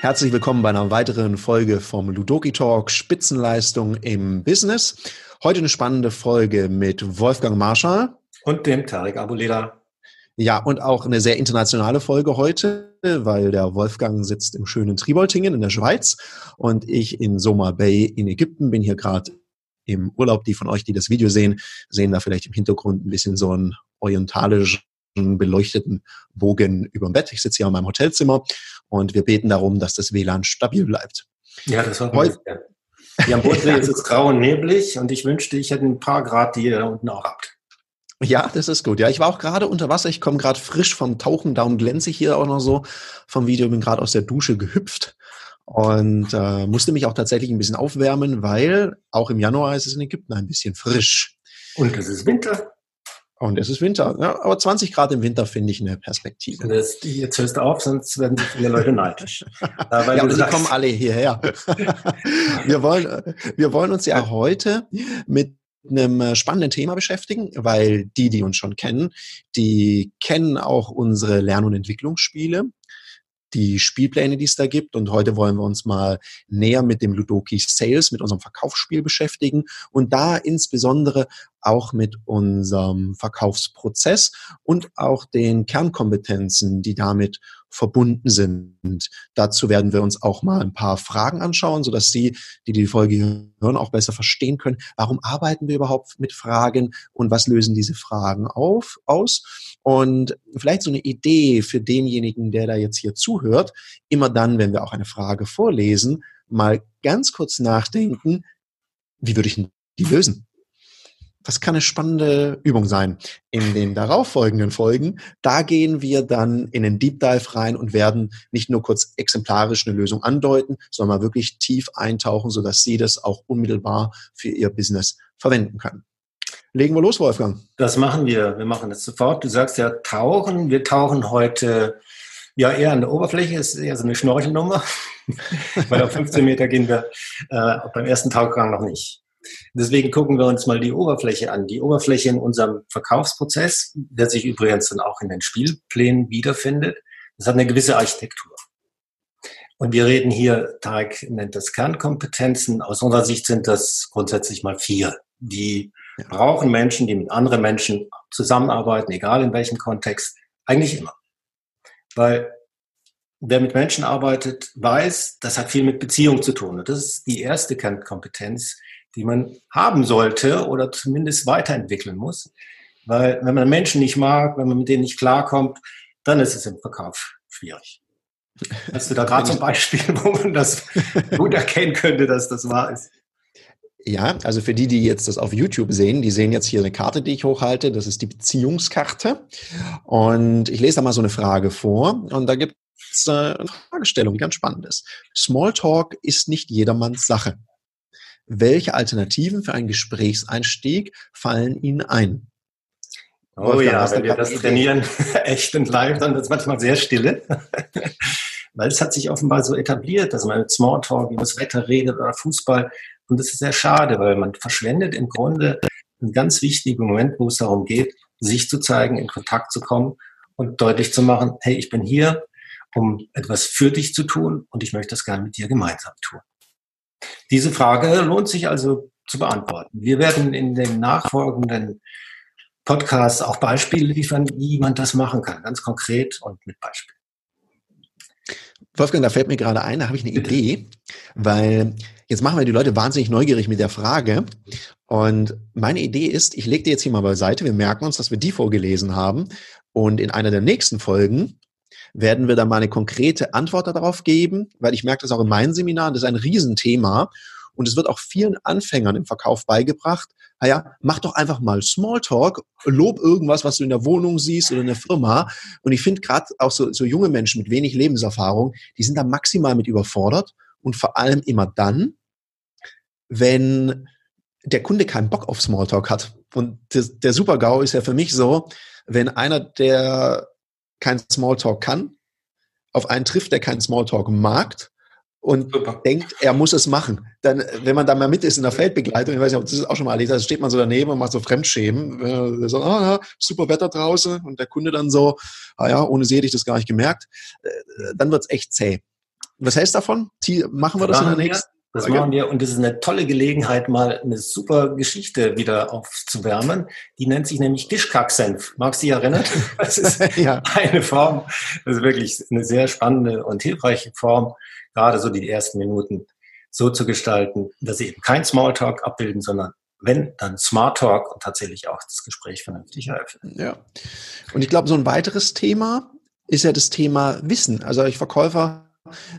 Herzlich willkommen bei einer weiteren Folge vom Ludoki Talk Spitzenleistung im Business. Heute eine spannende Folge mit Wolfgang Marschall. Und dem Tarek Abuleda. Ja, und auch eine sehr internationale Folge heute, weil der Wolfgang sitzt im schönen Triboltingen in der Schweiz und ich in Soma Bay in Ägypten bin hier gerade im Urlaub. Die von euch, die das Video sehen, sehen da vielleicht im Hintergrund ein bisschen so einen orientalischen beleuchteten Bogen über dem Bett. Ich sitze hier in meinem Hotelzimmer und wir beten darum, dass das WLAN stabil bleibt. Ja, das war heute. Ja, am Bodensee ist es grau und neblig und ich wünschte, ich hätte ein paar Grad, die ihr da unten auch habt. Ja, das ist gut. Ja, ich war auch gerade unter Wasser. Ich komme gerade frisch vom Tauchen. Darum glänze ich hier auch noch so vom Video. Bin gerade aus der Dusche gehüpft und äh, musste mich auch tatsächlich ein bisschen aufwärmen, weil auch im Januar ist es in Ägypten ein bisschen frisch. Und es ist Winter. Und es ist Winter. Ja, aber 20 Grad im Winter finde ich eine Perspektive. Das, jetzt hörst du auf, sonst werden viele Leute neidisch. ja, ja und sie kommen alle hierher. wir, wollen, wir wollen uns ja heute mit einem äh, spannenden Thema beschäftigen, weil die, die uns schon kennen, die kennen auch unsere Lern- und Entwicklungsspiele die Spielpläne, die es da gibt. Und heute wollen wir uns mal näher mit dem Ludoki Sales, mit unserem Verkaufsspiel beschäftigen und da insbesondere auch mit unserem Verkaufsprozess und auch den Kernkompetenzen, die damit verbunden sind. Dazu werden wir uns auch mal ein paar Fragen anschauen, sodass Sie, die die Folge hören, auch besser verstehen können, warum arbeiten wir überhaupt mit Fragen und was lösen diese Fragen auf, aus. Und vielleicht so eine Idee für denjenigen, der da jetzt hier zuhört, immer dann, wenn wir auch eine Frage vorlesen, mal ganz kurz nachdenken, wie würde ich die lösen? Das kann eine spannende Übung sein. In den darauffolgenden Folgen, da gehen wir dann in den Deep Dive rein und werden nicht nur kurz exemplarisch eine Lösung andeuten, sondern mal wirklich tief eintauchen, sodass Sie das auch unmittelbar für Ihr Business verwenden können. Legen wir los, Wolfgang. Das machen wir. Wir machen das sofort. Du sagst ja tauchen. Wir tauchen heute ja eher an der Oberfläche. Das ist eher so eine Schnorchelnummer. Weil auf 15 Meter gehen wir äh, beim ersten Tauchgang noch nicht. Deswegen gucken wir uns mal die Oberfläche an. Die Oberfläche in unserem Verkaufsprozess, der sich übrigens dann auch in den Spielplänen wiederfindet, das hat eine gewisse Architektur. Und wir reden hier, Tarek nennt das Kernkompetenzen. Aus unserer Sicht sind das grundsätzlich mal vier. Die brauchen Menschen, die mit anderen Menschen zusammenarbeiten, egal in welchem Kontext, eigentlich immer. Weil wer mit Menschen arbeitet, weiß, das hat viel mit Beziehung zu tun. Und das ist die erste Kernkompetenz, die man haben sollte oder zumindest weiterentwickeln muss. Weil wenn man Menschen nicht mag, wenn man mit denen nicht klarkommt, dann ist es im Verkauf schwierig. Hast du da gerade zum Beispiel, wo man das gut erkennen könnte, dass das wahr ist? Ja, also für die, die jetzt das auf YouTube sehen, die sehen jetzt hier eine Karte, die ich hochhalte. Das ist die Beziehungskarte. Und ich lese da mal so eine Frage vor. Und da gibt es äh, eine Fragestellung, die ganz spannend ist. Smalltalk ist nicht jedermanns Sache. Welche Alternativen für einen Gesprächseinstieg fallen Ihnen ein? Oh Wolfgang, ja, wenn wir das trainieren, echt und live, dann wird es manchmal sehr stille. Weil es hat sich offenbar so etabliert, dass man mit Smalltalk über das Wetter redet oder Fußball. Und das ist sehr schade, weil man verschwendet im Grunde einen ganz wichtigen Moment, wo es darum geht, sich zu zeigen, in Kontakt zu kommen und deutlich zu machen, hey, ich bin hier, um etwas für dich zu tun und ich möchte das gerne mit dir gemeinsam tun. Diese Frage lohnt sich also zu beantworten. Wir werden in den nachfolgenden Podcasts auch Beispiele liefern, wie man das machen kann, ganz konkret und mit Beispielen. Wolfgang, da fällt mir gerade ein, da habe ich eine Bitte. Idee, weil jetzt machen wir die Leute wahnsinnig neugierig mit der Frage. Und meine Idee ist, ich lege die jetzt hier mal beiseite, wir merken uns, dass wir die vorgelesen haben. Und in einer der nächsten Folgen werden wir dann mal eine konkrete Antwort darauf geben, weil ich merke das auch in meinen Seminaren, das ist ein Riesenthema. Und es wird auch vielen Anfängern im Verkauf beigebracht, naja, mach doch einfach mal Smalltalk, lob irgendwas, was du in der Wohnung siehst oder in der Firma. Und ich finde gerade auch so, so junge Menschen mit wenig Lebenserfahrung, die sind da maximal mit überfordert und vor allem immer dann, wenn der Kunde keinen Bock auf Smalltalk hat. Und das, der Super-GAU ist ja für mich so, wenn einer, der kein Smalltalk kann, auf einen trifft, der keinen Smalltalk mag und Super. denkt, er muss es machen. Dann, wenn man da mal mit ist in der Feldbegleitung, ich weiß nicht, das ist auch schon mal erlebt, da steht man so daneben und macht so Fremdschämen. Äh, so, ah, super Wetter draußen und der Kunde dann so, ah ja, ohne sie hätte ich das gar nicht gemerkt. Äh, dann wird's echt zäh. Was heißt davon? Machen wir das, das in der nächsten? Das okay. machen wir und das ist eine tolle Gelegenheit, mal eine super Geschichte wieder aufzuwärmen. Die nennt sich nämlich Gischkacksenf. Magst du dich erinnern? Das ist ja. eine Form, das ist wirklich eine sehr spannende und hilfreiche Form, gerade so die ersten Minuten so zu gestalten, dass sie eben kein Smalltalk abbilden, sondern wenn, dann Smart Talk und tatsächlich auch das Gespräch vernünftig eröffnen. Ja. Und ich glaube, so ein weiteres Thema ist ja das Thema Wissen. Also ich Verkäufer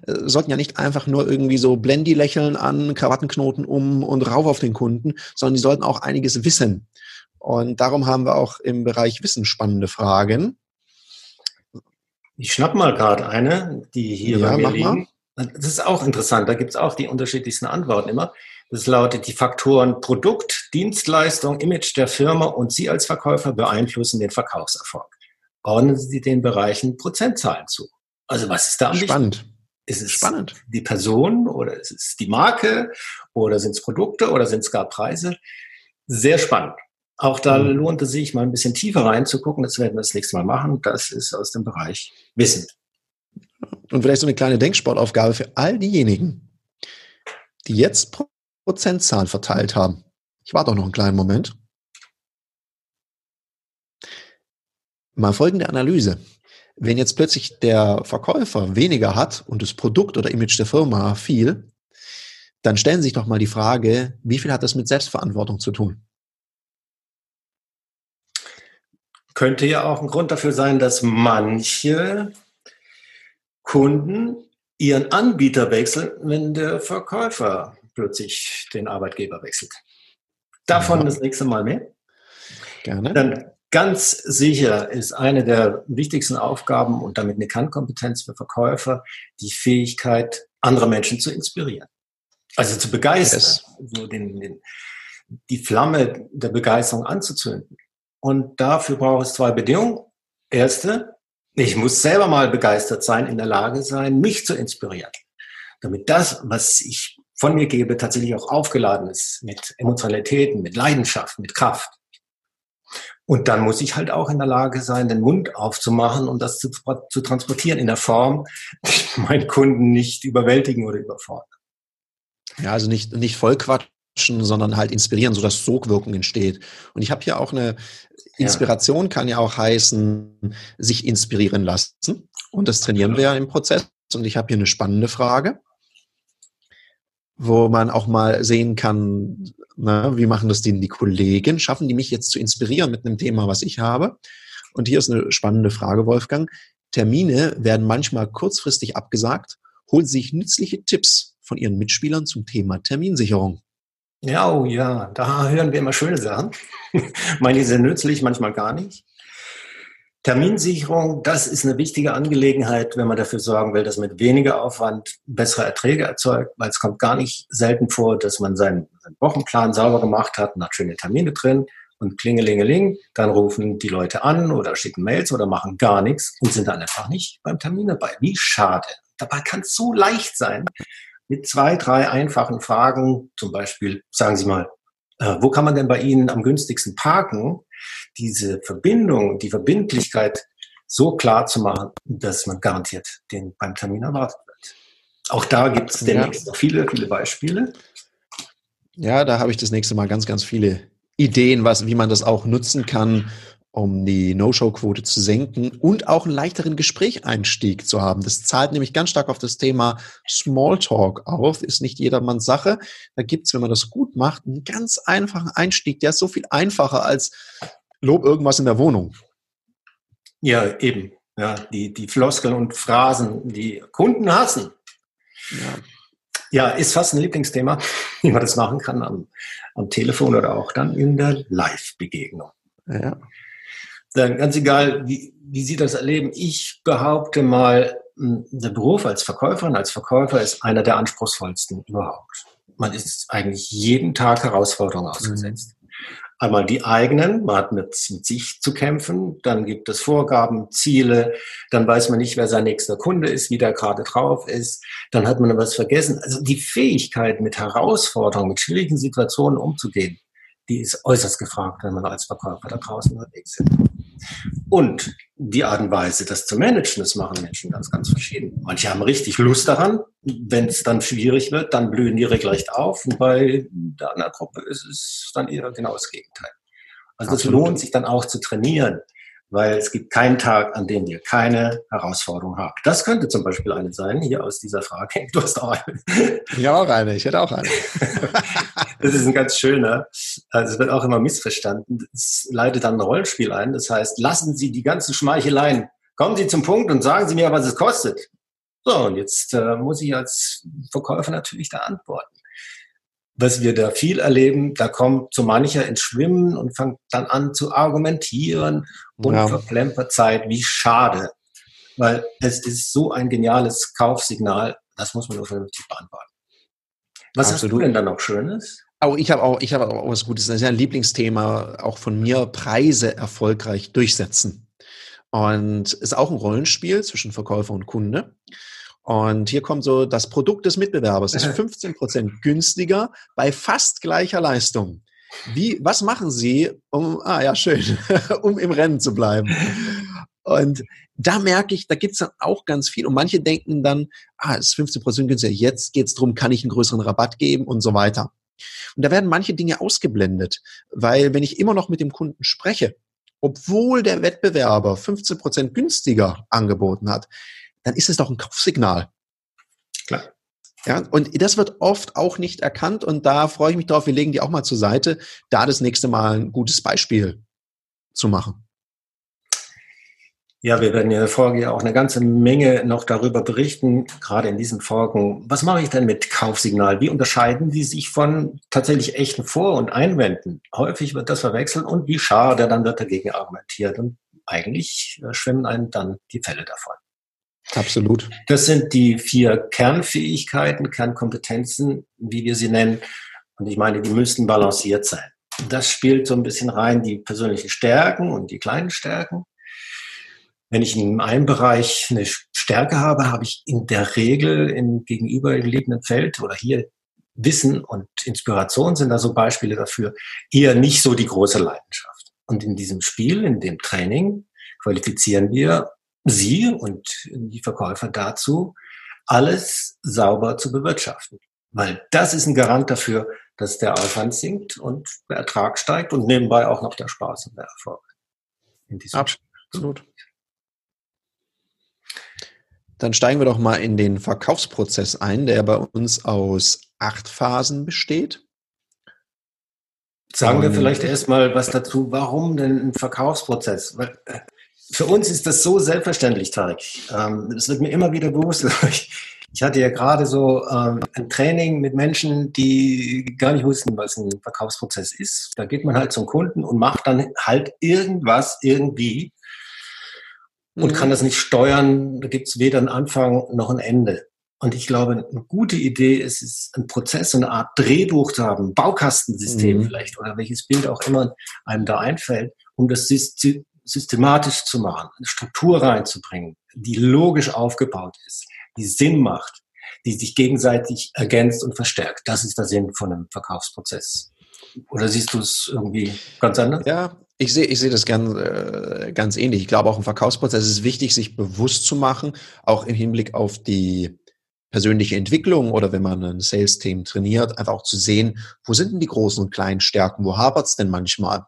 sollten ja nicht einfach nur irgendwie so Blendy lächeln an, Krawattenknoten um und rauf auf den Kunden, sondern die sollten auch einiges wissen. Und darum haben wir auch im Bereich Wissen spannende Fragen. Ich schnapp mal gerade eine, die hier ja, bei mir liegen. Mal. Das ist auch interessant, da gibt es auch die unterschiedlichsten Antworten immer. Das lautet, die Faktoren Produkt, Dienstleistung, Image der Firma und Sie als Verkäufer beeinflussen den Verkaufserfolg. Ordnen Sie den Bereichen Prozentzahlen zu. Also was ist da am Spannend. Ist es Spannend. die Person oder ist es die Marke oder sind es Produkte oder sind es gar Preise? Sehr spannend. Auch da mhm. lohnt es sich, mal ein bisschen tiefer reinzugucken. Das werden wir das nächste Mal machen. Das ist aus dem Bereich Wissen. Und vielleicht so eine kleine Denksportaufgabe für all diejenigen, die jetzt Prozentzahlen verteilt haben. Ich warte auch noch einen kleinen Moment. Mal folgende Analyse. Wenn jetzt plötzlich der Verkäufer weniger hat und das Produkt oder Image der Firma viel, dann stellen Sie sich doch mal die Frage, wie viel hat das mit Selbstverantwortung zu tun? Könnte ja auch ein Grund dafür sein, dass manche Kunden ihren Anbieter wechseln, wenn der Verkäufer plötzlich den Arbeitgeber wechselt. Davon ja. das nächste Mal mehr. Gerne. Dann Ganz sicher ist eine der wichtigsten Aufgaben und damit eine Kernkompetenz für Verkäufer die Fähigkeit, andere Menschen zu inspirieren. Also zu begeistern, yes. so den, den, die Flamme der Begeisterung anzuzünden. Und dafür braucht es zwei Bedingungen. Erste, ich muss selber mal begeistert sein, in der Lage sein, mich zu inspirieren. Damit das, was ich von mir gebe, tatsächlich auch aufgeladen ist mit Emotionalitäten, mit Leidenschaft, mit Kraft. Und dann muss ich halt auch in der Lage sein, den Mund aufzumachen und das zu, zu transportieren in der Form, die meinen Kunden nicht überwältigen oder überfordern. Ja, also nicht, nicht vollquatschen, sondern halt inspirieren, sodass Sogwirkung entsteht. Und ich habe hier auch eine Inspiration, ja. kann ja auch heißen, sich inspirieren lassen. Und das trainieren wir ja im Prozess. Und ich habe hier eine spannende Frage, wo man auch mal sehen kann, na, wie machen das denn die Kollegen? Schaffen die mich jetzt zu inspirieren mit einem Thema, was ich habe? Und hier ist eine spannende Frage, Wolfgang. Termine werden manchmal kurzfristig abgesagt. Holen Sie sich nützliche Tipps von Ihren Mitspielern zum Thema Terminsicherung. Ja, oh ja, da hören wir immer schöne Sachen. Manche sind nützlich, manchmal gar nicht. Terminsicherung, das ist eine wichtige Angelegenheit, wenn man dafür sorgen will, dass man mit weniger Aufwand bessere Erträge erzeugt, weil es kommt gar nicht selten vor, dass man seinen, seinen Wochenplan sauber gemacht hat und hat schöne Termine drin und klingelingeling, dann rufen die Leute an oder schicken Mails oder machen gar nichts und sind dann einfach nicht beim Termin dabei. Wie schade. Dabei kann es so leicht sein, mit zwei, drei einfachen Fragen, zum Beispiel, sagen Sie mal, äh, wo kann man denn bei Ihnen am günstigsten parken? diese Verbindung, die Verbindlichkeit so klar zu machen, dass man garantiert den beim Termin erwartet wird. Auch da gibt es demnächst ja. viele, viele Beispiele. Ja, da habe ich das nächste Mal ganz, ganz viele Ideen, was, wie man das auch nutzen kann, um die No-Show-Quote zu senken und auch einen leichteren Gesprächeinstieg zu haben. Das zahlt nämlich ganz stark auf das Thema Smalltalk auf. Ist nicht jedermanns Sache. Da gibt's, wenn man das gut macht, einen ganz einfachen Einstieg. Der ist so viel einfacher als Lob irgendwas in der Wohnung. Ja, eben. Ja, die, die Floskeln und Phrasen, die Kunden hassen. Ja. ja, ist fast ein Lieblingsthema, wie man das machen kann am, am Telefon oder auch dann in der Live-Begegnung. Ja. Dann ganz egal, wie, wie Sie das erleben, ich behaupte mal, hm, der Beruf als Verkäuferin, als Verkäufer ist einer der anspruchsvollsten überhaupt. Man ist eigentlich jeden Tag Herausforderungen ausgesetzt. Mhm. Einmal die eigenen, man hat mit, mit sich zu kämpfen, dann gibt es Vorgaben, Ziele, dann weiß man nicht, wer sein nächster Kunde ist, wie der gerade drauf ist, dann hat man was vergessen. Also die Fähigkeit, mit Herausforderungen, mit schwierigen Situationen umzugehen, die ist äußerst gefragt, wenn man als Verkäufer da draußen unterwegs ist. Und die Art und Weise, das zu managen, das machen Menschen ganz, ganz verschieden. Manche haben richtig Lust daran. Wenn es dann schwierig wird, dann blühen die regelrecht auf. Und bei der anderen Gruppe ist es dann eher genau das Gegenteil. Also es lohnt sich dann auch zu trainieren weil es gibt keinen Tag, an dem wir keine Herausforderung haben. Das könnte zum Beispiel eine sein, hier aus dieser Frage. Du hast auch eine. Ich habe auch eine, ich hätte auch eine. das ist ein ganz schöner. Also es wird auch immer missverstanden. Es leitet dann ein Rollenspiel ein. Das heißt, lassen Sie die ganzen Schmeicheleien, kommen Sie zum Punkt und sagen Sie mir, was es kostet. So, und jetzt äh, muss ich als Verkäufer natürlich da antworten was wir da viel erleben, da kommt so mancher ins Schwimmen und fängt dann an zu argumentieren und ja. verplempert Zeit. Wie schade. Weil es ist so ein geniales Kaufsignal, das muss man nur vernünftig beantworten. Was Absolut. hast du denn da noch Schönes? Oh, ich habe auch, ich habe auch was Gutes. Das ist ja ein Lieblingsthema auch von mir. Preise erfolgreich durchsetzen. Und ist auch ein Rollenspiel zwischen Verkäufer und Kunde. Und hier kommt so, das Produkt des Mitbewerbers ist 15 Prozent günstiger bei fast gleicher Leistung. Wie, was machen Sie, um, ah ja, schön, um im Rennen zu bleiben? Und da merke ich, da gibt es dann auch ganz viel. Und manche denken dann, ah, es ist 15 Prozent günstiger, jetzt geht es darum, kann ich einen größeren Rabatt geben und so weiter. Und da werden manche Dinge ausgeblendet, weil wenn ich immer noch mit dem Kunden spreche, obwohl der Wettbewerber 15 Prozent günstiger angeboten hat, dann ist es doch ein Kaufsignal. Klar. Ja, und das wird oft auch nicht erkannt und da freue ich mich drauf, wir legen die auch mal zur Seite, da das nächste Mal ein gutes Beispiel zu machen. Ja, wir werden in der Folge ja auch eine ganze Menge noch darüber berichten, gerade in diesen Folgen. Was mache ich denn mit Kaufsignal? Wie unterscheiden die sich von tatsächlich echten Vor- und Einwänden? Häufig wird das verwechselt und wie schade, dann wird dagegen argumentiert und eigentlich äh, schwimmen einem dann die Fälle davon. Absolut. Das sind die vier Kernfähigkeiten, Kernkompetenzen, wie wir sie nennen. Und ich meine, die müssten balanciert sein. Das spielt so ein bisschen rein die persönlichen Stärken und die kleinen Stärken. Wenn ich in einem Bereich eine Stärke habe, habe ich in der Regel im gegenübergelegenen Feld oder hier Wissen und Inspiration sind da so Beispiele dafür, eher nicht so die große Leidenschaft. Und in diesem Spiel, in dem Training, qualifizieren wir Sie und die Verkäufer dazu, alles sauber zu bewirtschaften. Weil das ist ein Garant dafür, dass der Aufwand sinkt und der Ertrag steigt und nebenbei auch noch der Spaß und der Erfolg. Absolut. Dann steigen wir doch mal in den Verkaufsprozess ein, der bei uns aus acht Phasen besteht. Sagen wir vielleicht erstmal was dazu, warum denn ein Verkaufsprozess? Weil äh, für uns ist das so selbstverständlich, Tarek. Ähm, das wird mir immer wieder bewusst. Ich hatte ja gerade so ähm, ein Training mit Menschen, die gar nicht wussten, was ein Verkaufsprozess ist. Da geht man halt zum Kunden und macht dann halt irgendwas irgendwie und mhm. kann das nicht steuern. Da gibt es weder einen Anfang noch ein Ende. Und ich glaube, eine gute Idee ist es, ein Prozess, eine Art Drehbuch zu haben, Baukastensystem mhm. vielleicht oder welches Bild auch immer einem da einfällt, um das systematisch zu machen, eine Struktur reinzubringen, die logisch aufgebaut ist, die Sinn macht, die sich gegenseitig ergänzt und verstärkt. Das ist der Sinn von einem Verkaufsprozess. Oder siehst du es irgendwie ganz anders? Ja, ich sehe, ich sehe das ganz, äh, ganz ähnlich. Ich glaube, auch im Verkaufsprozess ist es wichtig, sich bewusst zu machen, auch im Hinblick auf die persönliche Entwicklung oder wenn man ein Sales-Team trainiert, einfach auch zu sehen, wo sind denn die großen und kleinen Stärken, wo hapert es denn manchmal?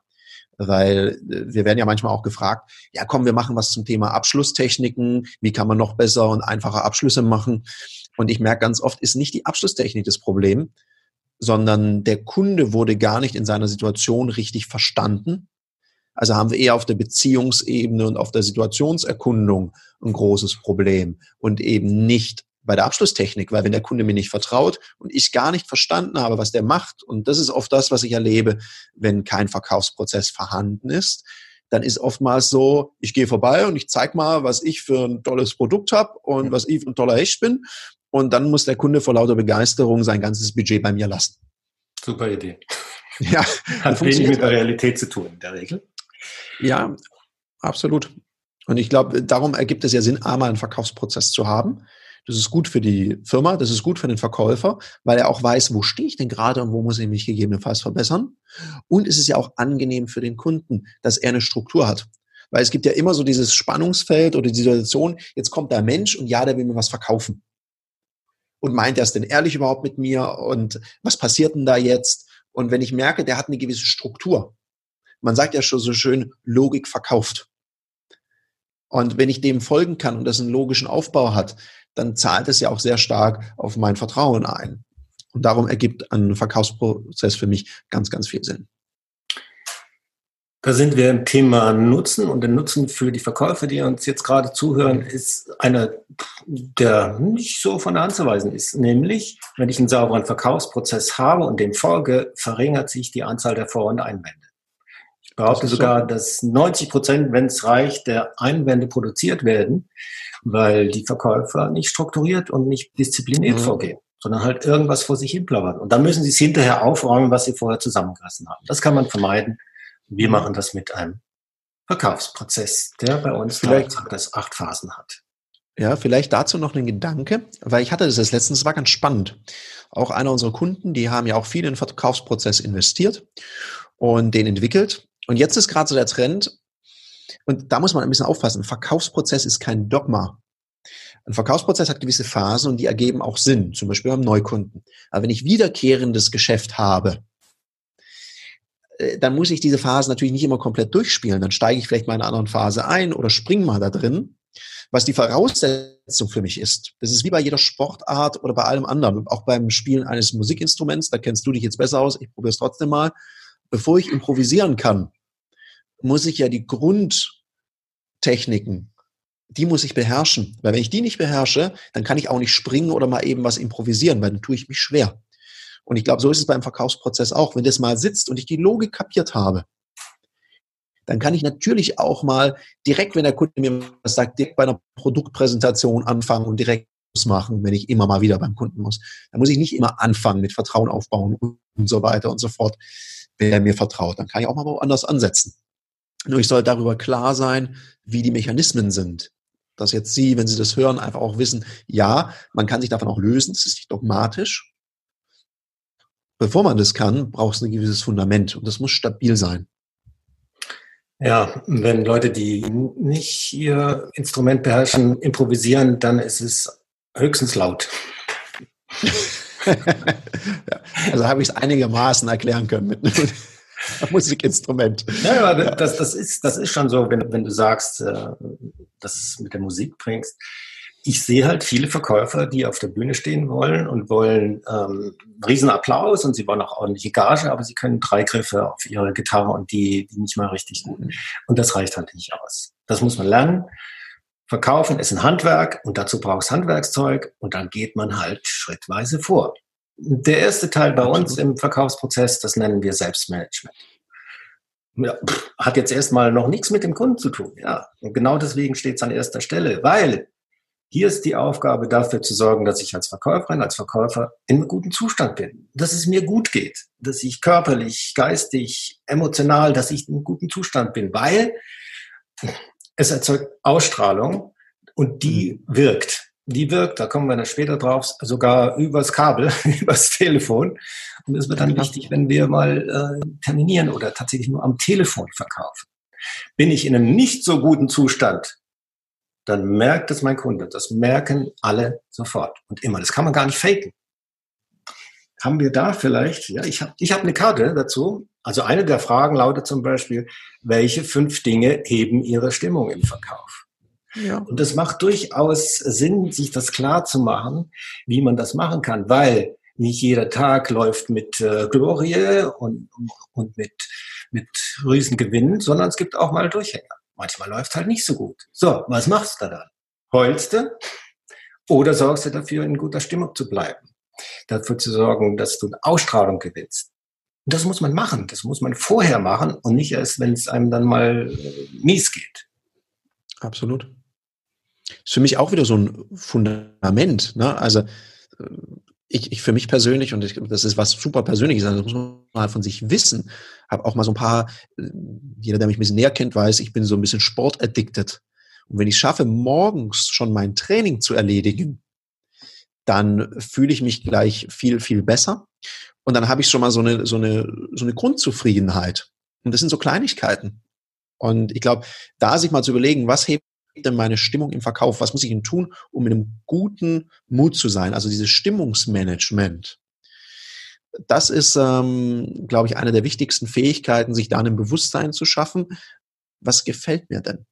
weil äh, wir werden ja manchmal auch gefragt, ja komm, wir machen was zum Thema Abschlusstechniken, wie kann man noch besser und einfacher Abschlüsse machen? Und ich merke ganz oft, ist nicht die Abschlusstechnik das Problem, sondern der Kunde wurde gar nicht in seiner Situation richtig verstanden. Also haben wir eher auf der Beziehungsebene und auf der Situationserkundung ein großes Problem und eben nicht bei der Abschlusstechnik, weil wenn der Kunde mir nicht vertraut und ich gar nicht verstanden habe, was der macht, und das ist oft das, was ich erlebe, wenn kein Verkaufsprozess vorhanden ist, dann ist oftmals so, ich gehe vorbei und ich zeige mal, was ich für ein tolles Produkt habe und was ich für ein toller Hecht bin. Und dann muss der Kunde vor lauter Begeisterung sein ganzes Budget bei mir lassen. Super Idee. Ja, hat wenig mit der Realität zu tun in der Regel. Ja, absolut. Und ich glaube, darum ergibt es ja Sinn, einmal einen Verkaufsprozess zu haben. Das ist gut für die Firma, das ist gut für den Verkäufer, weil er auch weiß, wo stehe ich denn gerade und wo muss ich mich gegebenenfalls verbessern. Und es ist ja auch angenehm für den Kunden, dass er eine Struktur hat. Weil es gibt ja immer so dieses Spannungsfeld oder die Situation, jetzt kommt der Mensch und ja, der will mir was verkaufen. Und meint er es denn ehrlich überhaupt mit mir? Und was passiert denn da jetzt? Und wenn ich merke, der hat eine gewisse Struktur. Man sagt ja schon so schön, Logik verkauft. Und wenn ich dem folgen kann und das einen logischen Aufbau hat, dann zahlt es ja auch sehr stark auf mein Vertrauen ein. Und darum ergibt ein Verkaufsprozess für mich ganz, ganz viel Sinn. Da sind wir im Thema Nutzen und der Nutzen für die Verkäufer, die uns jetzt gerade zuhören, ist einer, der nicht so von der Hand zu weisen ist. Nämlich, wenn ich einen sauberen Verkaufsprozess habe und dem folge, verringert sich die Anzahl der Vor- und Einwände. Ich behaupte das sogar, so. dass 90 Prozent, wenn es reicht, der Einwände produziert werden, weil die Verkäufer nicht strukturiert und nicht diszipliniert mhm. vorgehen sondern halt irgendwas vor sich hin plappern. Und dann müssen sie es hinterher aufräumen, was sie vorher zusammengerissen haben. Das kann man vermeiden, wir machen das mit einem Verkaufsprozess, der bei uns vielleicht das acht Phasen hat. Ja, vielleicht dazu noch ein Gedanke, weil ich hatte das jetzt letztens, war ganz spannend. Auch einer unserer Kunden, die haben ja auch viel in den Verkaufsprozess investiert und den entwickelt. Und jetzt ist gerade so der Trend, und da muss man ein bisschen aufpassen, ein Verkaufsprozess ist kein Dogma. Ein Verkaufsprozess hat gewisse Phasen und die ergeben auch Sinn, zum Beispiel beim Neukunden. Aber wenn ich wiederkehrendes Geschäft habe, äh, dann muss ich diese Phase natürlich nicht immer komplett durchspielen. Dann steige ich vielleicht mal in einer anderen Phase ein oder springe mal da drin. Was die Voraussetzung für mich ist, das ist wie bei jeder Sportart oder bei allem anderen, auch beim Spielen eines Musikinstruments, da kennst du dich jetzt besser aus, ich probiere es trotzdem mal. Bevor ich improvisieren kann, muss ich ja die Grundtechniken, die muss ich beherrschen. Weil wenn ich die nicht beherrsche, dann kann ich auch nicht springen oder mal eben was improvisieren, weil dann tue ich mich schwer. Und ich glaube, so ist es beim Verkaufsprozess auch. Wenn das mal sitzt und ich die Logik kapiert habe, dann kann ich natürlich auch mal direkt, wenn der Kunde mir was sagt, direkt bei einer Produktpräsentation anfangen und direkt machen, wenn ich immer mal wieder beim Kunden muss. Da muss ich nicht immer anfangen mit Vertrauen aufbauen und so weiter und so fort. Wer mir vertraut, dann kann ich auch mal woanders ansetzen. Nur ich soll darüber klar sein, wie die Mechanismen sind. Dass jetzt Sie, wenn Sie das hören, einfach auch wissen, ja, man kann sich davon auch lösen, es ist nicht dogmatisch, bevor man das kann, braucht es ein gewisses Fundament und das muss stabil sein. Ja, wenn Leute, die nicht ihr Instrument beherrschen, improvisieren, dann ist es höchstens laut. ja, also habe ich es einigermaßen erklären können mit einem Musikinstrument. Ja, aber das, das, ist, das ist schon so, wenn, wenn du sagst, äh, dass du mit der Musik bringst ich sehe halt viele Verkäufer, die auf der Bühne stehen wollen und wollen ähm, Riesenapplaus und sie wollen auch ordentliche Gage, aber sie können drei Griffe auf ihre Gitarre und die, die nicht mal richtig gut. Und das reicht halt nicht aus. Das muss man lernen. Verkaufen ist ein Handwerk und dazu braucht es Handwerkszeug und dann geht man halt schrittweise vor. Der erste Teil bei uns im Verkaufsprozess, das nennen wir Selbstmanagement. Ja, hat jetzt erstmal noch nichts mit dem Kunden zu tun. Ja, und genau deswegen steht es an erster Stelle, weil hier ist die Aufgabe dafür zu sorgen, dass ich als Verkäuferin, als Verkäufer in einem guten Zustand bin, dass es mir gut geht, dass ich körperlich, geistig, emotional, dass ich in einem guten Zustand bin, weil es erzeugt Ausstrahlung und die mhm. wirkt. Die wirkt, da kommen wir dann später drauf, sogar übers Kabel, übers Telefon. Und es wird dann wichtig, wenn wir mal äh, terminieren oder tatsächlich nur am Telefon verkaufen. Bin ich in einem nicht so guten Zustand, dann merkt es mein Kunde. Das merken alle sofort und immer. Das kann man gar nicht faken. Haben wir da vielleicht, ja, ich habe ich hab eine Karte dazu. Also eine der Fragen lautet zum Beispiel, welche fünf Dinge heben Ihre Stimmung im Verkauf? Ja. Und das macht durchaus Sinn, sich das klar zu machen, wie man das machen kann, weil nicht jeder Tag läuft mit äh, Glorie und, und mit, mit Riesengewinnen, sondern es gibt auch mal Durchhänger. Manchmal läuft halt nicht so gut. So, was machst du dann? Heulst du? Oder sorgst du dafür, in guter Stimmung zu bleiben? Dafür zu sorgen, dass du eine Ausstrahlung gewinnst. Und das muss man machen. Das muss man vorher machen und nicht erst, wenn es einem dann mal äh, mies geht. Absolut. Ist für mich auch wieder so ein Fundament. Ne? Also äh, ich, ich für mich persönlich, und ich, das ist was super Persönliches, also das muss man mal von sich wissen, habe auch mal so ein paar, äh, jeder, der mich ein bisschen näher kennt, weiß, ich bin so ein bisschen sportaddicted. Und wenn ich schaffe, morgens schon mein Training zu erledigen, dann fühle ich mich gleich viel, viel besser. Und dann habe ich schon mal so eine, so eine, so eine Grundzufriedenheit. Und das sind so Kleinigkeiten. Und ich glaube, da sich mal zu überlegen, was hebt denn meine Stimmung im Verkauf? Was muss ich denn tun, um in einem guten Mut zu sein? Also dieses Stimmungsmanagement. Das ist, ähm, glaube ich, eine der wichtigsten Fähigkeiten, sich da ein Bewusstsein zu schaffen. Was gefällt mir denn?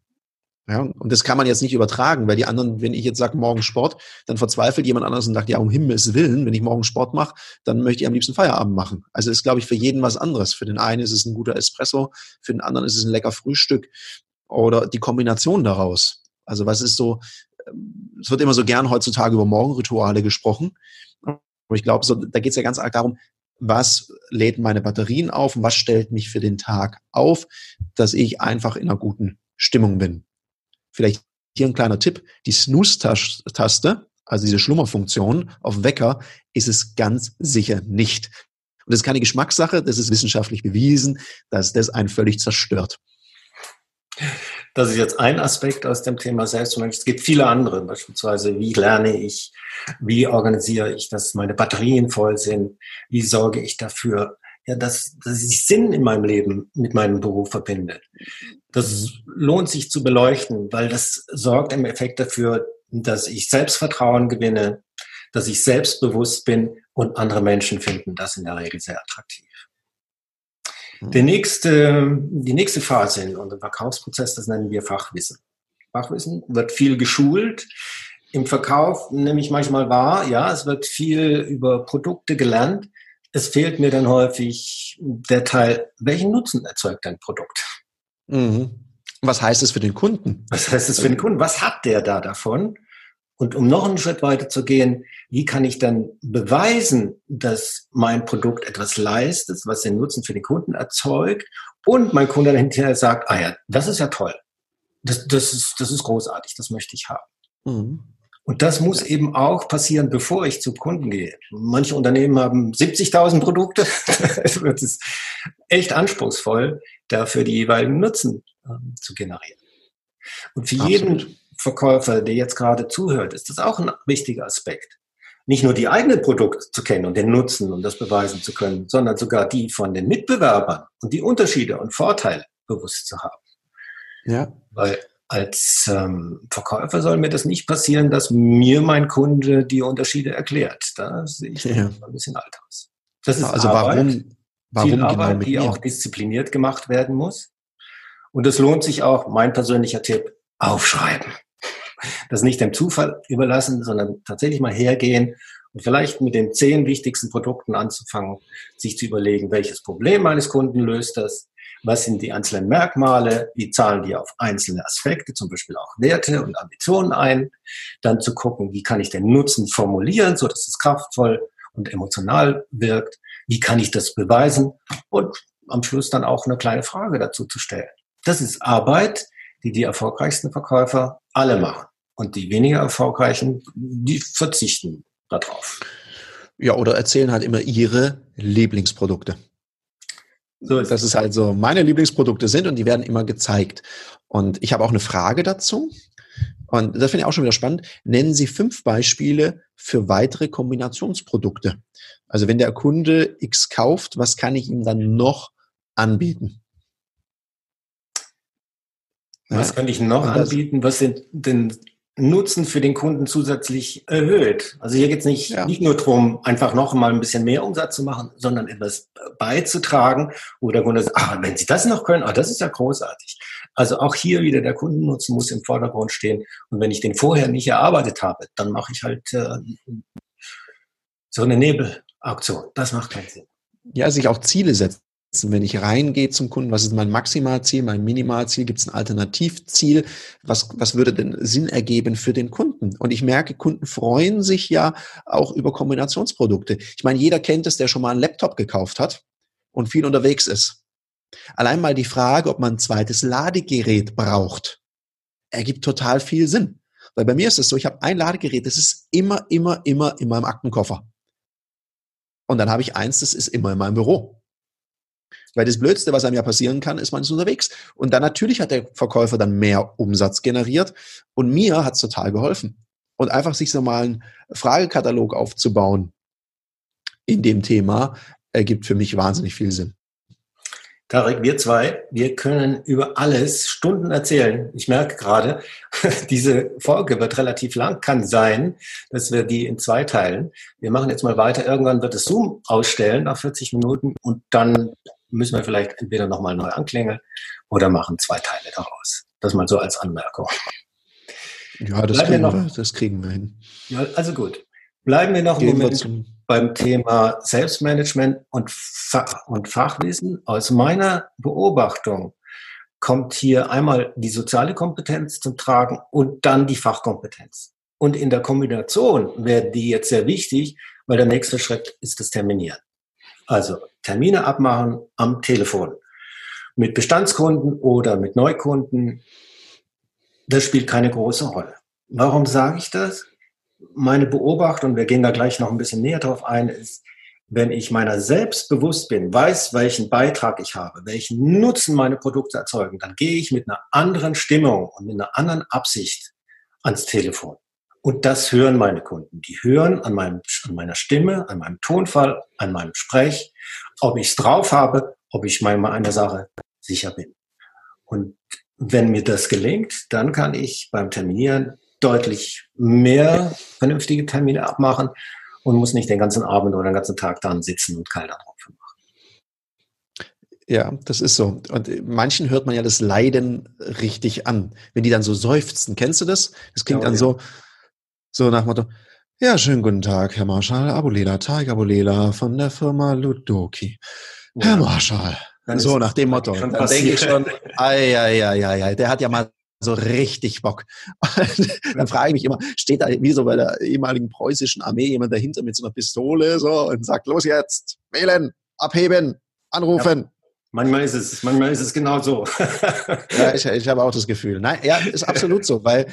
Ja, und das kann man jetzt nicht übertragen, weil die anderen, wenn ich jetzt sage, morgen Sport, dann verzweifelt jemand anderes und sagt, ja, um Himmels Willen, wenn ich morgen Sport mache, dann möchte ich am liebsten Feierabend machen. Also ist, glaube ich, für jeden was anderes. Für den einen ist es ein guter Espresso, für den anderen ist es ein lecker Frühstück oder die Kombination daraus. Also was ist so, ähm, es wird immer so gern heutzutage über Morgenrituale gesprochen. Aber ich glaube, so, da geht es ja ganz arg darum, was lädt meine Batterien auf und was stellt mich für den Tag auf, dass ich einfach in einer guten Stimmung bin. Vielleicht hier ein kleiner Tipp. Die Snooze-Taste, also diese Schlummerfunktion auf Wecker, ist es ganz sicher nicht. Und das ist keine Geschmackssache, das ist wissenschaftlich bewiesen, dass das einen völlig zerstört. Das ist jetzt ein Aspekt aus dem Thema Selbstmanagement. Es gibt viele andere, beispielsweise wie lerne ich, wie organisiere ich, dass meine Batterien voll sind, wie sorge ich dafür, ja, dass, dass ich Sinn in meinem Leben mit meinem Beruf verbinde. Das mhm. lohnt sich zu beleuchten, weil das sorgt im Effekt dafür, dass ich Selbstvertrauen gewinne, dass ich selbstbewusst bin und andere Menschen finden das in der Regel sehr attraktiv. Mhm. Der nächste, die nächste Phase in unserem Verkaufsprozess, das nennen wir Fachwissen. Fachwissen wird viel geschult. Im Verkauf nehme ich manchmal wahr, ja, es wird viel über Produkte gelernt, es fehlt mir dann häufig der Teil, welchen Nutzen erzeugt dein Produkt? Mhm. Was heißt es für den Kunden? Was heißt es für den Kunden? Was hat der da davon? Und um noch einen Schritt weiter zu gehen, wie kann ich dann beweisen, dass mein Produkt etwas leistet, was den Nutzen für den Kunden erzeugt und mein Kunde dann hinterher sagt, ah ja, das ist ja toll. Das, das, ist, das ist großartig, das möchte ich haben. Mhm. Und das muss eben auch passieren, bevor ich zum Kunden gehe. Manche Unternehmen haben 70.000 Produkte. es wird es echt anspruchsvoll, dafür die jeweiligen Nutzen ähm, zu generieren. Und für Absolut. jeden Verkäufer, der jetzt gerade zuhört, ist das auch ein wichtiger Aspekt. Nicht nur die eigenen Produkte zu kennen und den Nutzen und das beweisen zu können, sondern sogar die von den Mitbewerbern und die Unterschiede und Vorteile bewusst zu haben. Ja. Weil als ähm, Verkäufer soll mir das nicht passieren, dass mir mein Kunde die Unterschiede erklärt. Da sehe ich ja. ein bisschen alt aus. Das ist also Arbeit, warum, warum viel genau Arbeit, die auch diszipliniert gemacht werden muss. Und es lohnt sich auch, mein persönlicher Tipp, aufschreiben. Das nicht dem Zufall überlassen, sondern tatsächlich mal hergehen und vielleicht mit den zehn wichtigsten Produkten anzufangen, sich zu überlegen, welches Problem meines Kunden löst das, was sind die einzelnen Merkmale, wie zahlen die auf einzelne Aspekte, zum Beispiel auch Werte und Ambitionen ein, dann zu gucken, wie kann ich den Nutzen formulieren, so dass es kraftvoll und emotional wirkt, wie kann ich das beweisen und am Schluss dann auch eine kleine Frage dazu zu stellen. Das ist Arbeit, die die erfolgreichsten Verkäufer alle machen. Und die weniger erfolgreichen, die verzichten darauf. Ja, oder erzählen halt immer ihre Lieblingsprodukte. So ist dass es halt so meine Lieblingsprodukte sind und die werden immer gezeigt. Und ich habe auch eine Frage dazu. Und das finde ich auch schon wieder spannend. Nennen Sie fünf Beispiele für weitere Kombinationsprodukte. Also wenn der Kunde X kauft, was kann ich ihm dann noch anbieten? Was ja? kann ich noch anbieten? Was sind denn Nutzen für den Kunden zusätzlich erhöht. Also hier geht es nicht, ja. nicht nur darum, einfach noch mal ein bisschen mehr Umsatz zu machen, sondern etwas beizutragen, wo der Kunde sagt, ah, wenn Sie das noch können, ah, das ist ja großartig. Also auch hier wieder der Kundennutzen muss im Vordergrund stehen. Und wenn ich den vorher nicht erarbeitet habe, dann mache ich halt äh, so eine Nebelauktion. Das macht keinen Sinn. Ja, sich auch Ziele setzen wenn ich reingehe zum Kunden, was ist mein Maximalziel, mein Minimalziel, gibt es ein Alternativziel, was, was würde denn Sinn ergeben für den Kunden? Und ich merke, Kunden freuen sich ja auch über Kombinationsprodukte. Ich meine, jeder kennt es, der schon mal einen Laptop gekauft hat und viel unterwegs ist. Allein mal die Frage, ob man ein zweites Ladegerät braucht, ergibt total viel Sinn. Weil bei mir ist es so, ich habe ein Ladegerät, das ist immer, immer, immer in meinem Aktenkoffer. Und dann habe ich eins, das ist immer in meinem Büro. Weil das Blödste, was einem ja passieren kann, ist, man ist unterwegs. Und dann natürlich hat der Verkäufer dann mehr Umsatz generiert. Und mir hat es total geholfen. Und einfach sich so mal einen Fragekatalog aufzubauen in dem Thema, ergibt für mich wahnsinnig viel Sinn. Tarek, wir zwei, wir können über alles Stunden erzählen. Ich merke gerade, diese Folge wird relativ lang. Kann sein, dass wir die in zwei teilen. Wir machen jetzt mal weiter. Irgendwann wird es Zoom ausstellen nach 40 Minuten und dann müssen wir vielleicht entweder nochmal neu anklingeln oder machen zwei Teile daraus. Das mal so als Anmerkung. Ja, das, kriegen wir, das kriegen wir hin. Ja, also gut. Bleiben wir noch einen Moment beim Thema Selbstmanagement und, Fach und Fachwissen. Aus meiner Beobachtung kommt hier einmal die soziale Kompetenz zum Tragen und dann die Fachkompetenz. Und in der Kombination wäre die jetzt sehr wichtig, weil der nächste Schritt ist das Terminieren. Also Termine abmachen am Telefon. Mit Bestandskunden oder mit Neukunden, das spielt keine große Rolle. Warum sage ich das? meine Beobachtung, wir gehen da gleich noch ein bisschen näher drauf ein, ist, wenn ich meiner selbst bewusst bin, weiß, welchen Beitrag ich habe, welchen Nutzen meine Produkte erzeugen, dann gehe ich mit einer anderen Stimmung und mit einer anderen Absicht ans Telefon. Und das hören meine Kunden. Die hören an, meinem, an meiner Stimme, an meinem Tonfall, an meinem Sprech, ob ich es drauf habe, ob ich meiner einer Sache sicher bin. Und wenn mir das gelingt, dann kann ich beim Terminieren deutlich mehr vernünftige Termine abmachen und muss nicht den ganzen Abend oder den ganzen Tag dann sitzen und keiner drauf machen. Ja, das ist so. Und manchen hört man ja das Leiden richtig an, wenn die dann so seufzen. Kennst du das? Das klingt ja, dann ja. so, so nach Motto, ja, schönen guten Tag, Herr Marschall, Abulela, Tarek Abulela von der Firma Ludoki. Ja. Herr Marschall. So nach dem Motto. Dann denke ich schon, ei, ei, ei, ei, ei, der hat ja mal so richtig Bock. dann frage ich mich immer, steht da wie so bei der ehemaligen preußischen Armee jemand dahinter mit so einer Pistole so und sagt, los jetzt, wählen, abheben, anrufen. Ja. Manchmal ist es, manchmal ist es genau so. ja, ich, ich habe auch das Gefühl. Nein, ja, ist absolut so, weil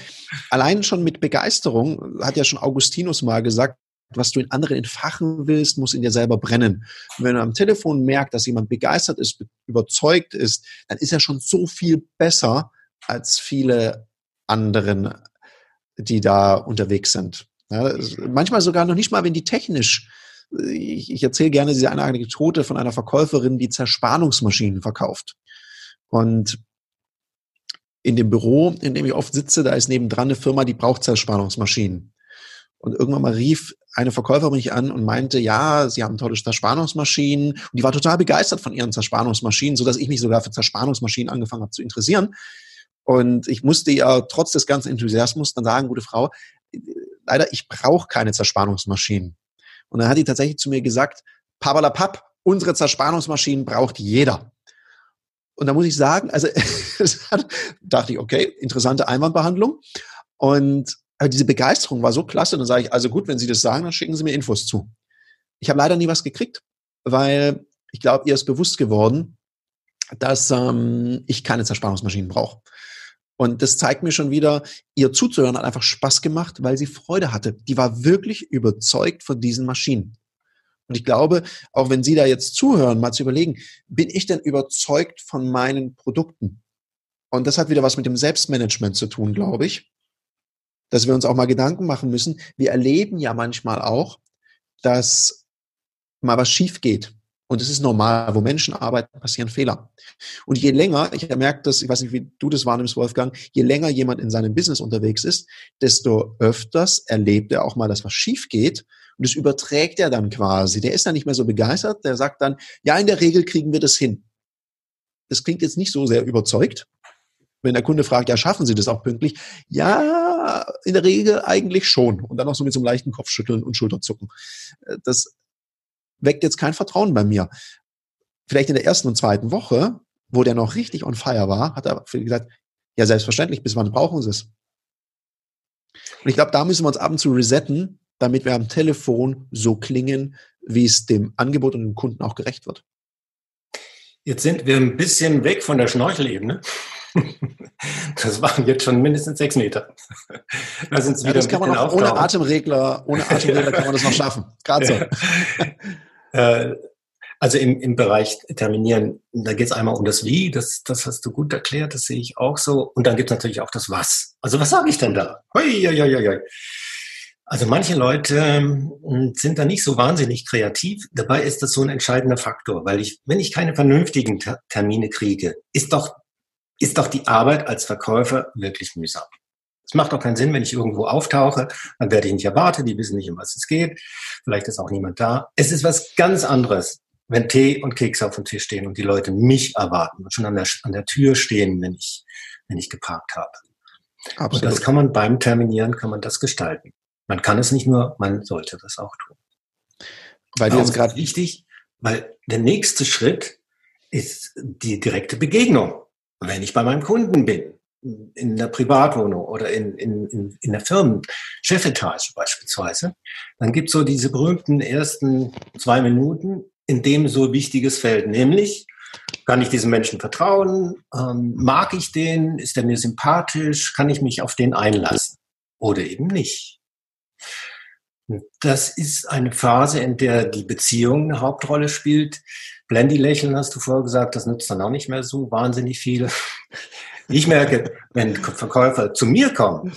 allein schon mit Begeisterung hat ja schon Augustinus mal gesagt, was du in anderen entfachen willst, muss in dir selber brennen. Und wenn du am Telefon merkst, dass jemand begeistert ist, überzeugt ist, dann ist er schon so viel besser, als viele anderen, die da unterwegs sind. Ja, manchmal sogar noch nicht mal, wenn die technisch ich, ich erzähle gerne diese eine Anekdote von einer Verkäuferin, die Zerspannungsmaschinen verkauft. Und in dem Büro, in dem ich oft sitze, da ist nebendran eine Firma, die braucht Zerspannungsmaschinen. Und irgendwann mal rief eine Verkäuferin mich an und meinte, ja, sie haben tolle Zerspannungsmaschinen. Und die war total begeistert von ihren Zerspannungsmaschinen, sodass ich mich sogar für Zerspannungsmaschinen angefangen habe zu interessieren. Und ich musste ja trotz des ganzen Enthusiasmus dann sagen, gute Frau, leider, ich brauche keine Zerspannungsmaschinen. Und dann hat die tatsächlich zu mir gesagt, Papp, unsere Zerspannungsmaschinen braucht jeder. Und da muss ich sagen, also dachte ich, okay, interessante Einwandbehandlung. Und aber diese Begeisterung war so klasse. Und dann sage ich, also gut, wenn Sie das sagen, dann schicken Sie mir Infos zu. Ich habe leider nie was gekriegt, weil ich glaube, ihr ist bewusst geworden, dass ähm, ich keine Zerspannungsmaschinen brauche. Und das zeigt mir schon wieder, ihr zuzuhören hat einfach Spaß gemacht, weil sie Freude hatte. Die war wirklich überzeugt von diesen Maschinen. Und ich glaube, auch wenn Sie da jetzt zuhören, mal zu überlegen, bin ich denn überzeugt von meinen Produkten? Und das hat wieder was mit dem Selbstmanagement zu tun, glaube ich, dass wir uns auch mal Gedanken machen müssen. Wir erleben ja manchmal auch, dass mal was schief geht. Und es ist normal, wo Menschen arbeiten, passieren Fehler. Und je länger, ich gemerkt, dass, ich weiß nicht, wie du das wahrnimmst, Wolfgang, je länger jemand in seinem Business unterwegs ist, desto öfters erlebt er auch mal, dass was schief geht. Und das überträgt er dann quasi. Der ist dann nicht mehr so begeistert. Der sagt dann, ja, in der Regel kriegen wir das hin. Das klingt jetzt nicht so sehr überzeugt. Wenn der Kunde fragt, ja, schaffen Sie das auch pünktlich? Ja, in der Regel eigentlich schon. Und dann auch so mit so einem leichten Kopfschütteln und Schulterzucken. Das weckt jetzt kein Vertrauen bei mir. Vielleicht in der ersten und zweiten Woche, wo der noch richtig on fire war, hat er gesagt, ja, selbstverständlich, bis wann brauchen Sie es? Und ich glaube, da müssen wir uns ab und zu resetten, damit wir am Telefon so klingen, wie es dem Angebot und dem Kunden auch gerecht wird. Jetzt sind wir ein bisschen weg von der Schnorchelebene. Das waren jetzt schon mindestens sechs Meter. Da sind ja, das kann man auch ohne Atemregler, ohne Atemregler kann man das noch schaffen. Gerade so. Äh, also im, im Bereich Terminieren, da geht es einmal um das Wie, das, das hast du gut erklärt, das sehe ich auch so. Und dann gibt es natürlich auch das Was. Also was sage ich denn da? Hui, hui, hui, hui. Also manche Leute ähm, sind da nicht so wahnsinnig kreativ. Dabei ist das so ein entscheidender Faktor, weil ich, wenn ich keine vernünftigen Termine kriege, ist doch, ist doch die Arbeit als Verkäufer wirklich mühsam. Es macht auch keinen Sinn, wenn ich irgendwo auftauche, dann werde ich nicht erwartet, die wissen nicht, um was es geht. Vielleicht ist auch niemand da. Es ist was ganz anderes, wenn Tee und Kekse auf dem Tisch stehen und die Leute mich erwarten und schon an der, an der Tür stehen, wenn ich, wenn ich geparkt habe. Absolut. Und das kann man beim Terminieren, kann man das gestalten. Man kann es nicht nur, man sollte das auch tun. Weil du jetzt gerade wichtig, weil der nächste Schritt ist die direkte Begegnung. Wenn ich bei meinem Kunden bin, in der Privatwohnung oder in, in, in, in der Firmenchefetage beispielsweise, dann gibt es so diese berühmten ersten zwei Minuten, in dem so wichtiges Feld, nämlich kann ich diesem Menschen vertrauen, ähm, mag ich den, ist er mir sympathisch, kann ich mich auf den einlassen oder eben nicht. Das ist eine Phase, in der die Beziehung eine Hauptrolle spielt. Blendy-Lächeln hast du vorher gesagt, das nützt dann auch nicht mehr so wahnsinnig viel. Ich merke, wenn Verkäufer zu mir kommen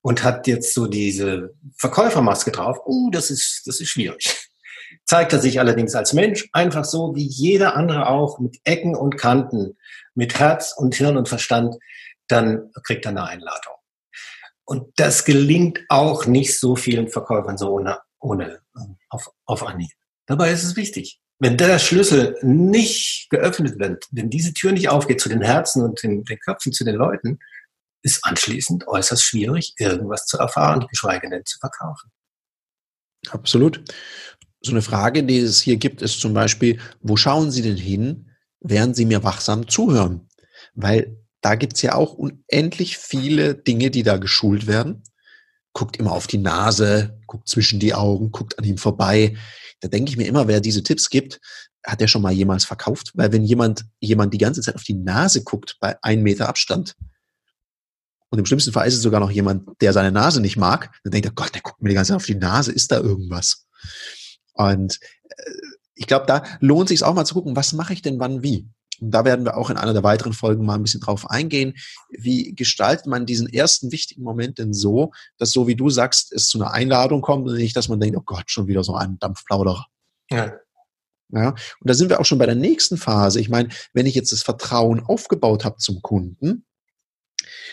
und hat jetzt so diese Verkäufermaske drauf, uh, das ist, das ist schwierig. Zeigt er sich allerdings als Mensch einfach so wie jeder andere auch, mit Ecken und Kanten, mit Herz und Hirn und Verstand, dann kriegt er eine Einladung. Und das gelingt auch nicht so vielen Verkäufern so ohne, ohne auf, auf Anhieb. Dabei ist es wichtig. Wenn der Schlüssel nicht geöffnet wird, wenn diese Tür nicht aufgeht zu den Herzen und den, den Köpfen zu den Leuten, ist anschließend äußerst schwierig, irgendwas zu erfahren, geschweige denn zu verkaufen. Absolut. So eine Frage, die es hier gibt, ist zum Beispiel, wo schauen Sie denn hin, während Sie mir wachsam zuhören? Weil da gibt's ja auch unendlich viele Dinge, die da geschult werden. Guckt immer auf die Nase, guckt zwischen die Augen, guckt an ihm vorbei. Da denke ich mir immer, wer diese Tipps gibt, hat der schon mal jemals verkauft? Weil wenn jemand, jemand die ganze Zeit auf die Nase guckt bei einem Meter Abstand, und im schlimmsten Fall ist es sogar noch jemand, der seine Nase nicht mag, dann denkt er, Gott, der guckt mir die ganze Zeit auf die Nase, ist da irgendwas? Und äh, ich glaube, da lohnt sich auch mal zu gucken, was mache ich denn wann wie? Und da werden wir auch in einer der weiteren Folgen mal ein bisschen drauf eingehen. Wie gestaltet man diesen ersten wichtigen Moment denn so, dass so wie du sagst, es zu einer Einladung kommt und nicht, dass man denkt, oh Gott, schon wieder so ein Dampfplauderer. Ja. Ja, und da sind wir auch schon bei der nächsten Phase. Ich meine, wenn ich jetzt das Vertrauen aufgebaut habe zum Kunden,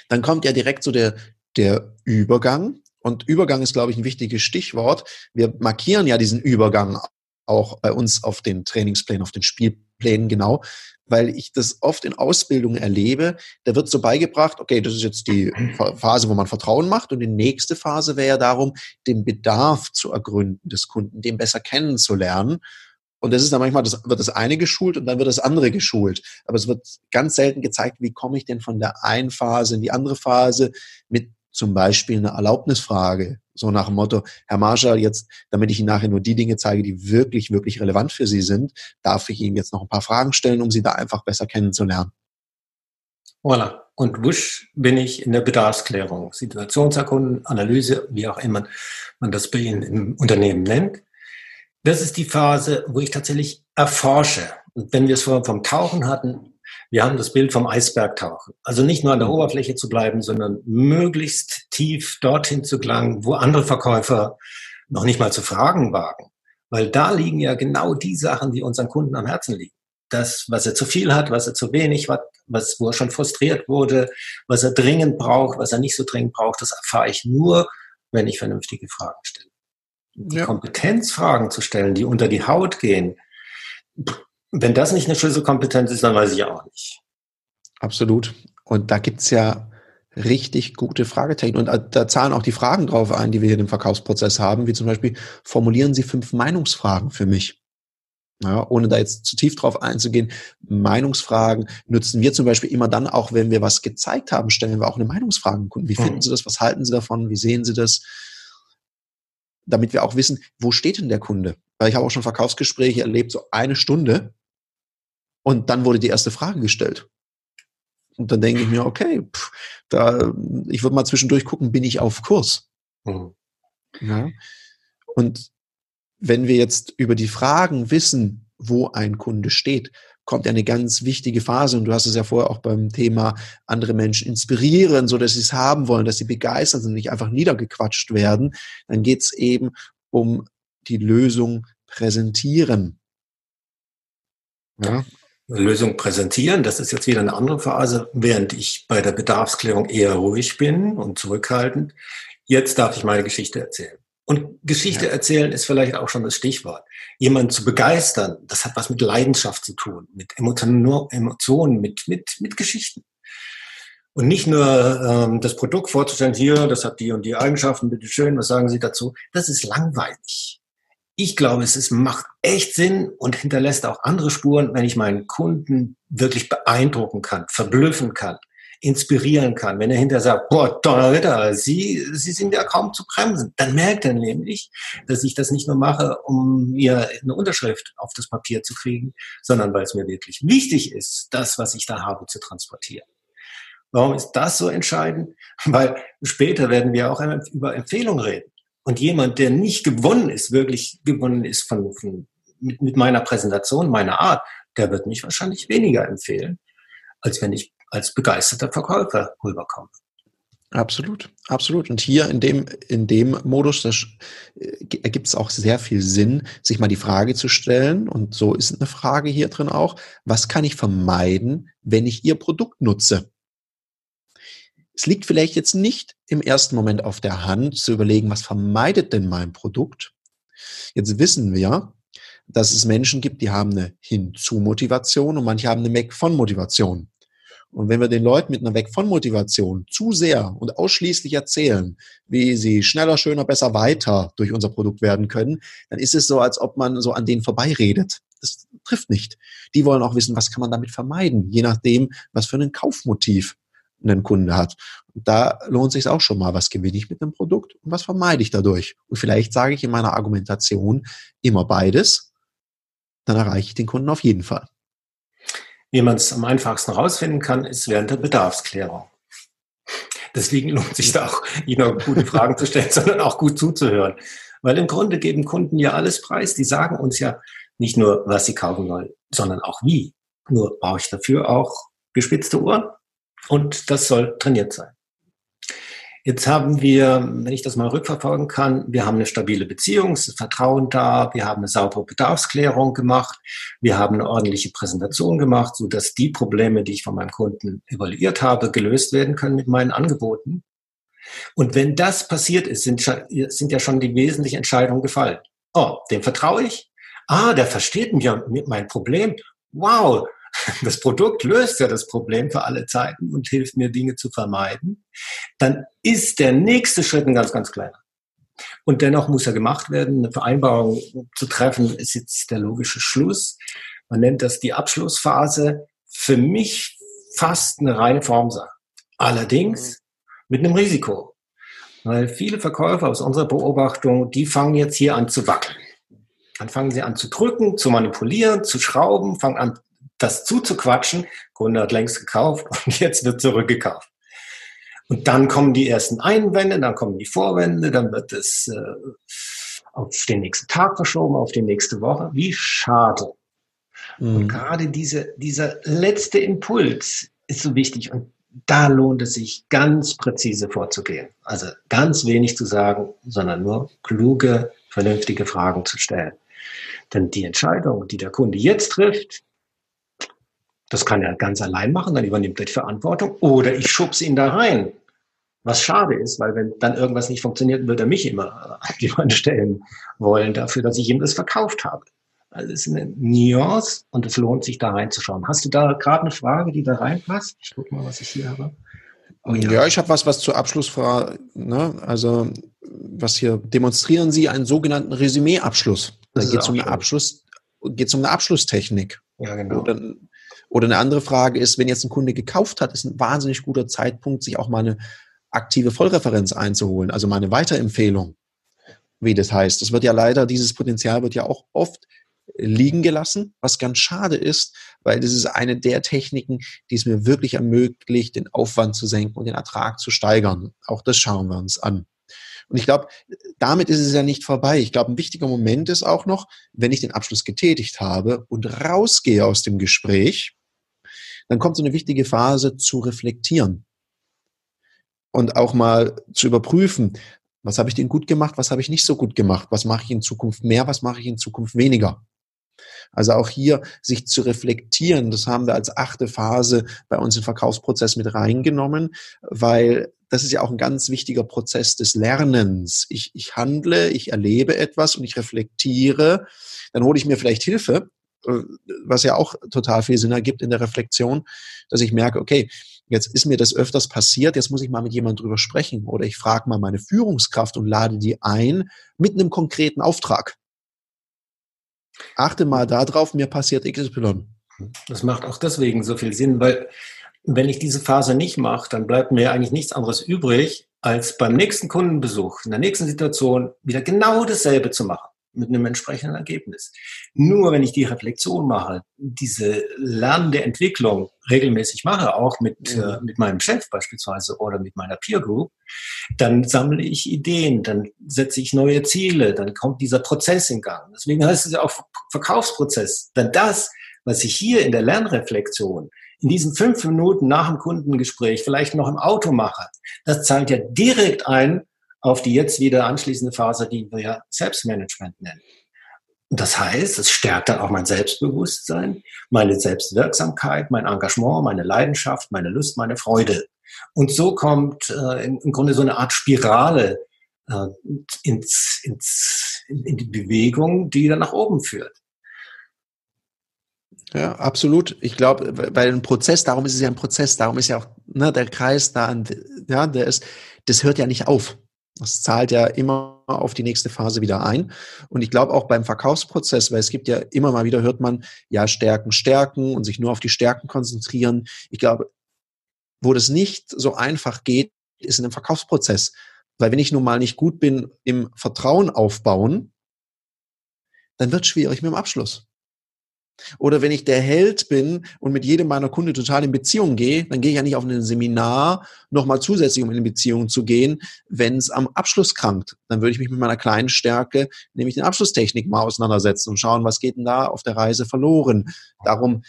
dann kommt ja direkt so der, der Übergang. Und Übergang ist, glaube ich, ein wichtiges Stichwort. Wir markieren ja diesen Übergang auch bei uns auf den Trainingsplänen, auf den Spielplänen genau, weil ich das oft in Ausbildungen erlebe. Da wird so beigebracht, okay, das ist jetzt die Phase, wo man Vertrauen macht und die nächste Phase wäre ja darum, den Bedarf zu ergründen des Kunden, den besser kennenzulernen. Und das ist dann manchmal, das wird das eine geschult und dann wird das andere geschult. Aber es wird ganz selten gezeigt, wie komme ich denn von der einen Phase in die andere Phase mit zum Beispiel einer Erlaubnisfrage. So nach dem Motto, Herr Marschall, jetzt, damit ich Ihnen nachher nur die Dinge zeige, die wirklich, wirklich relevant für Sie sind, darf ich Ihnen jetzt noch ein paar Fragen stellen, um Sie da einfach besser kennenzulernen. Voilà. Und wusch bin ich in der Bedarfsklärung, Situationserkunden, Analyse, wie auch immer man das bei Ihnen im Unternehmen nennt. Das ist die Phase, wo ich tatsächlich erforsche. Und wenn wir es vorher vom Tauchen hatten, wir haben das Bild vom Eisberg tauchen. Also nicht nur an der Oberfläche zu bleiben, sondern möglichst tief dorthin zu gelangen, wo andere Verkäufer noch nicht mal zu fragen wagen. Weil da liegen ja genau die Sachen, die unseren Kunden am Herzen liegen. Das, was er zu viel hat, was er zu wenig hat, was, wo er schon frustriert wurde, was er dringend braucht, was er nicht so dringend braucht, das erfahre ich nur, wenn ich vernünftige Fragen stelle. Die ja. Kompetenzfragen zu stellen, die unter die Haut gehen, wenn das nicht eine Schlüsselkompetenz ist, dann weiß ich auch nicht. Absolut. Und da gibt's ja richtig gute Fragetechniken. Und da zahlen auch die Fragen drauf ein, die wir hier im Verkaufsprozess haben, wie zum Beispiel, formulieren Sie fünf Meinungsfragen für mich. Ja, ohne da jetzt zu tief drauf einzugehen, Meinungsfragen nutzen wir zum Beispiel immer dann, auch wenn wir was gezeigt haben, stellen wir auch eine Meinungsfrage Kunden. Wie finden mhm. Sie das? Was halten Sie davon? Wie sehen Sie das? Damit wir auch wissen, wo steht denn der Kunde? Weil ich habe auch schon Verkaufsgespräche erlebt, so eine Stunde, und dann wurde die erste Frage gestellt. Und dann denke ich mir, okay, pff, da, ich würde mal zwischendurch gucken, bin ich auf Kurs? Mhm. Ja. Und wenn wir jetzt über die Fragen wissen, wo ein Kunde steht, kommt eine ganz wichtige Phase. Und du hast es ja vorher auch beim Thema andere Menschen inspirieren, so dass sie es haben wollen, dass sie begeistert sind, nicht einfach niedergequatscht werden. Dann geht es eben um die Lösung präsentieren. Ja. Lösung präsentieren, das ist jetzt wieder eine andere Phase, während ich bei der Bedarfsklärung eher ruhig bin und zurückhaltend. Jetzt darf ich meine Geschichte erzählen. Und Geschichte ja. erzählen ist vielleicht auch schon das Stichwort. Jemanden zu begeistern, das hat was mit Leidenschaft zu tun, mit Emotionen, mit, mit, mit Geschichten. Und nicht nur ähm, das Produkt vorzustellen, hier, das hat die und die Eigenschaften, bitteschön, was sagen Sie dazu? Das ist langweilig. Ich glaube, es ist, macht echt Sinn und hinterlässt auch andere Spuren, wenn ich meinen Kunden wirklich beeindrucken kann, verblüffen kann, inspirieren kann. Wenn er hinterher sagt, boah, Donnerwetter, Sie, Sie sind ja kaum zu bremsen, dann merkt er nämlich, dass ich das nicht nur mache, um mir eine Unterschrift auf das Papier zu kriegen, sondern weil es mir wirklich wichtig ist, das, was ich da habe, zu transportieren. Warum ist das so entscheidend? Weil später werden wir auch über Empfehlungen reden. Und jemand, der nicht gewonnen ist, wirklich gewonnen ist von, von mit, mit meiner Präsentation, meiner Art, der wird mich wahrscheinlich weniger empfehlen, als wenn ich als begeisterter Verkäufer rüberkommen. Absolut, absolut. Und hier in dem, in dem Modus, das äh, ergibt es auch sehr viel Sinn, sich mal die Frage zu stellen. Und so ist eine Frage hier drin auch. Was kann ich vermeiden, wenn ich Ihr Produkt nutze? Es liegt vielleicht jetzt nicht im ersten Moment auf der Hand zu überlegen, was vermeidet denn mein Produkt? Jetzt wissen wir, dass es Menschen gibt, die haben eine Hinzu-Motivation und manche haben eine Weg-von-Motivation. Und wenn wir den Leuten mit einer Weg von Motivation zu sehr und ausschließlich erzählen, wie sie schneller, schöner, besser weiter durch unser Produkt werden können, dann ist es so, als ob man so an denen vorbeiredet. Das trifft nicht. Die wollen auch wissen, was kann man damit vermeiden, je nachdem, was für ein Kaufmotiv ein Kunde hat. Und da lohnt sich auch schon mal, was gewinne ich mit einem Produkt und was vermeide ich dadurch. Und vielleicht sage ich in meiner Argumentation immer beides, dann erreiche ich den Kunden auf jeden Fall. Wie man es am einfachsten herausfinden kann, ist während der Bedarfsklärung. Deswegen lohnt sich da auch, nicht nur gute Fragen zu stellen, sondern auch gut zuzuhören. Weil im Grunde geben Kunden ja alles preis. Die sagen uns ja nicht nur, was sie kaufen wollen, sondern auch wie. Nur brauche ich dafür auch gespitzte Ohren und das soll trainiert sein. Jetzt haben wir, wenn ich das mal rückverfolgen kann, wir haben eine stabile Beziehung, es ist Vertrauen da, wir haben eine saubere Bedarfsklärung gemacht, wir haben eine ordentliche Präsentation gemacht, so dass die Probleme, die ich von meinem Kunden evaluiert habe, gelöst werden können mit meinen Angeboten. Und wenn das passiert ist, sind, sind ja schon die wesentlichen Entscheidungen gefallen. Oh, dem vertraue ich. Ah, der versteht mir mein Problem. Wow, das Produkt löst ja das Problem für alle Zeiten und hilft mir, Dinge zu vermeiden, dann ist der nächste Schritt ein ganz, ganz kleiner. Und dennoch muss er gemacht werden. Eine Vereinbarung zu treffen ist jetzt der logische Schluss. Man nennt das die Abschlussphase. Für mich fast eine reine Formsache. Allerdings mit einem Risiko. Weil viele Verkäufer aus unserer Beobachtung, die fangen jetzt hier an zu wackeln. Dann fangen sie an zu drücken, zu manipulieren, zu schrauben, fangen an das zuzuquatschen. Kunde hat längst gekauft und jetzt wird zurückgekauft. Und dann kommen die ersten Einwände, dann kommen die Vorwände, dann wird es äh, auf den nächsten Tag verschoben, auf die nächste Woche. Wie schade. Mhm. Und gerade diese, dieser letzte Impuls ist so wichtig. Und da lohnt es sich, ganz präzise vorzugehen. Also ganz wenig zu sagen, sondern nur kluge, vernünftige Fragen zu stellen. Denn die Entscheidung, die der Kunde jetzt trifft, das kann er ganz allein machen, dann übernimmt er die Verantwortung. Oder ich schubse ihn da rein. Was schade ist, weil wenn dann irgendwas nicht funktioniert, wird er mich immer an die Wand stellen wollen dafür, dass ich ihm das verkauft habe. Also es ist eine Nuance und es lohnt sich da reinzuschauen. Hast du da gerade eine Frage, die da reinpasst? Ich guck mal, was ich hier habe. Oh, ja. ja. ich habe was, was zur Abschlussfrage, ne? also was hier, demonstrieren Sie einen sogenannten Resümee-Abschluss. Da geht es um eine Abschluss, geht um eine Abschlusstechnik. Ja, genau. Oder eine andere Frage ist, wenn jetzt ein Kunde gekauft hat, ist ein wahnsinnig guter Zeitpunkt, sich auch mal eine aktive Vollreferenz einzuholen, also mal eine Weiterempfehlung, wie das heißt. Das wird ja leider, dieses Potenzial wird ja auch oft liegen gelassen, was ganz schade ist, weil das ist eine der Techniken, die es mir wirklich ermöglicht, den Aufwand zu senken und den Ertrag zu steigern. Auch das schauen wir uns an. Und ich glaube, damit ist es ja nicht vorbei. Ich glaube, ein wichtiger Moment ist auch noch, wenn ich den Abschluss getätigt habe und rausgehe aus dem Gespräch, dann kommt so eine wichtige Phase zu reflektieren und auch mal zu überprüfen, was habe ich denn gut gemacht, was habe ich nicht so gut gemacht, was mache ich in Zukunft mehr, was mache ich in Zukunft weniger. Also auch hier sich zu reflektieren, das haben wir als achte Phase bei uns im Verkaufsprozess mit reingenommen, weil das ist ja auch ein ganz wichtiger Prozess des Lernens. Ich, ich handle, ich erlebe etwas und ich reflektiere. Dann hole ich mir vielleicht Hilfe, äh, was ja auch total viel Sinn ergibt in der Reflexion, dass ich merke, okay, jetzt ist mir das öfters passiert, jetzt muss ich mal mit jemandem drüber sprechen oder ich frage mal meine Führungskraft und lade die ein mit einem konkreten Auftrag. Achte mal darauf, mir passiert XY. Das macht auch deswegen so viel Sinn, weil wenn ich diese Phase nicht mache, dann bleibt mir eigentlich nichts anderes übrig, als beim nächsten Kundenbesuch, in der nächsten Situation wieder genau dasselbe zu machen mit einem entsprechenden Ergebnis. Nur wenn ich die Reflexion mache, diese lernende Entwicklung regelmäßig mache, auch mit, mhm. äh, mit meinem Chef beispielsweise oder mit meiner Peer Group, dann sammle ich Ideen, dann setze ich neue Ziele, dann kommt dieser Prozess in Gang. Deswegen heißt es ja auch Verkaufsprozess. Denn das, was ich hier in der Lernreflexion in diesen fünf Minuten nach dem Kundengespräch vielleicht noch im Auto mache, das zahlt ja direkt ein auf die jetzt wieder anschließende Phase, die wir ja Selbstmanagement nennen. Und das heißt, es stärkt dann auch mein Selbstbewusstsein, meine Selbstwirksamkeit, mein Engagement, meine Leidenschaft, meine Lust, meine Freude. Und so kommt äh, im Grunde so eine Art Spirale äh, ins, ins, in die Bewegung, die dann nach oben führt. Ja, absolut. Ich glaube, bei einem Prozess, darum ist es ja ein Prozess, darum ist ja auch ne, der Kreis da, ja, der ist, das hört ja nicht auf. Das zahlt ja immer auf die nächste Phase wieder ein. Und ich glaube auch beim Verkaufsprozess, weil es gibt ja immer mal wieder, hört man, ja, Stärken, Stärken und sich nur auf die Stärken konzentrieren. Ich glaube, wo das nicht so einfach geht, ist in einem Verkaufsprozess. Weil wenn ich nun mal nicht gut bin im Vertrauen aufbauen, dann wird es schwierig mit dem Abschluss. Oder wenn ich der Held bin und mit jedem meiner Kunden total in Beziehung gehe, dann gehe ich ja nicht auf ein Seminar nochmal zusätzlich, um in Beziehung zu gehen, wenn es am Abschluss krankt. Dann würde ich mich mit meiner kleinen Stärke, nämlich den Abschlusstechnik mal auseinandersetzen und schauen, was geht denn da auf der Reise verloren. Darum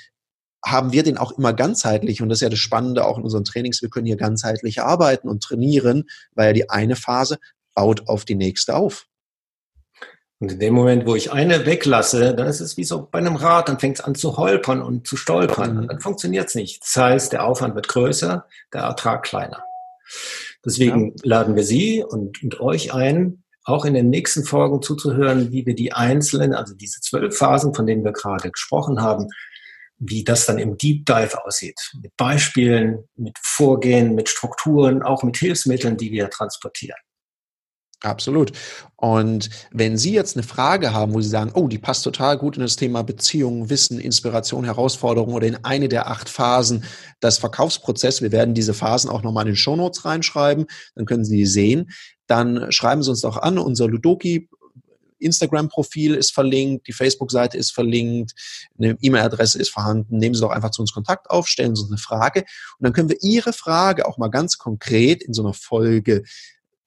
haben wir den auch immer ganzheitlich und das ist ja das Spannende auch in unseren Trainings, wir können hier ganzheitlich arbeiten und trainieren, weil ja die eine Phase baut auf die nächste auf. Und in dem Moment, wo ich eine weglasse, dann ist es wie so bei einem Rad, dann fängt es an zu holpern und zu stolpern. Und dann funktioniert es nicht. Das heißt, der Aufwand wird größer, der Ertrag kleiner. Deswegen ja. laden wir Sie und, und euch ein, auch in den nächsten Folgen zuzuhören, wie wir die einzelnen, also diese zwölf Phasen, von denen wir gerade gesprochen haben, wie das dann im Deep Dive aussieht. Mit Beispielen, mit Vorgehen, mit Strukturen, auch mit Hilfsmitteln, die wir transportieren. Absolut. Und wenn Sie jetzt eine Frage haben, wo Sie sagen, oh, die passt total gut in das Thema Beziehung, Wissen, Inspiration, Herausforderung oder in eine der acht Phasen des Verkaufsprozesses, wir werden diese Phasen auch nochmal in den Shownotes reinschreiben, dann können Sie die sehen, dann schreiben Sie uns doch an. Unser Ludoki Instagram-Profil ist verlinkt, die Facebook-Seite ist verlinkt, eine E-Mail-Adresse ist vorhanden. Nehmen Sie doch einfach zu uns Kontakt auf, stellen Sie uns eine Frage und dann können wir Ihre Frage auch mal ganz konkret in so einer Folge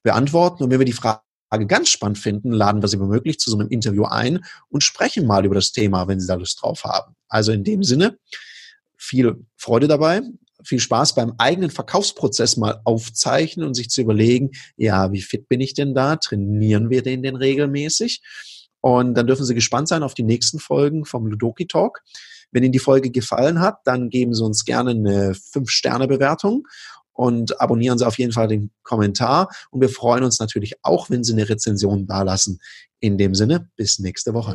beantworten. Und wenn wir die Frage ganz spannend finden, laden wir Sie womöglich zu so einem Interview ein und sprechen mal über das Thema, wenn Sie da Lust drauf haben. Also in dem Sinne, viel Freude dabei, viel Spaß beim eigenen Verkaufsprozess mal aufzeichnen und sich zu überlegen, ja, wie fit bin ich denn da? Trainieren wir den denn regelmäßig? Und dann dürfen Sie gespannt sein auf die nächsten Folgen vom Ludoki Talk. Wenn Ihnen die Folge gefallen hat, dann geben Sie uns gerne eine 5-Sterne-Bewertung und abonnieren Sie auf jeden Fall den Kommentar. Und wir freuen uns natürlich auch, wenn Sie eine Rezension dalassen. In dem Sinne, bis nächste Woche.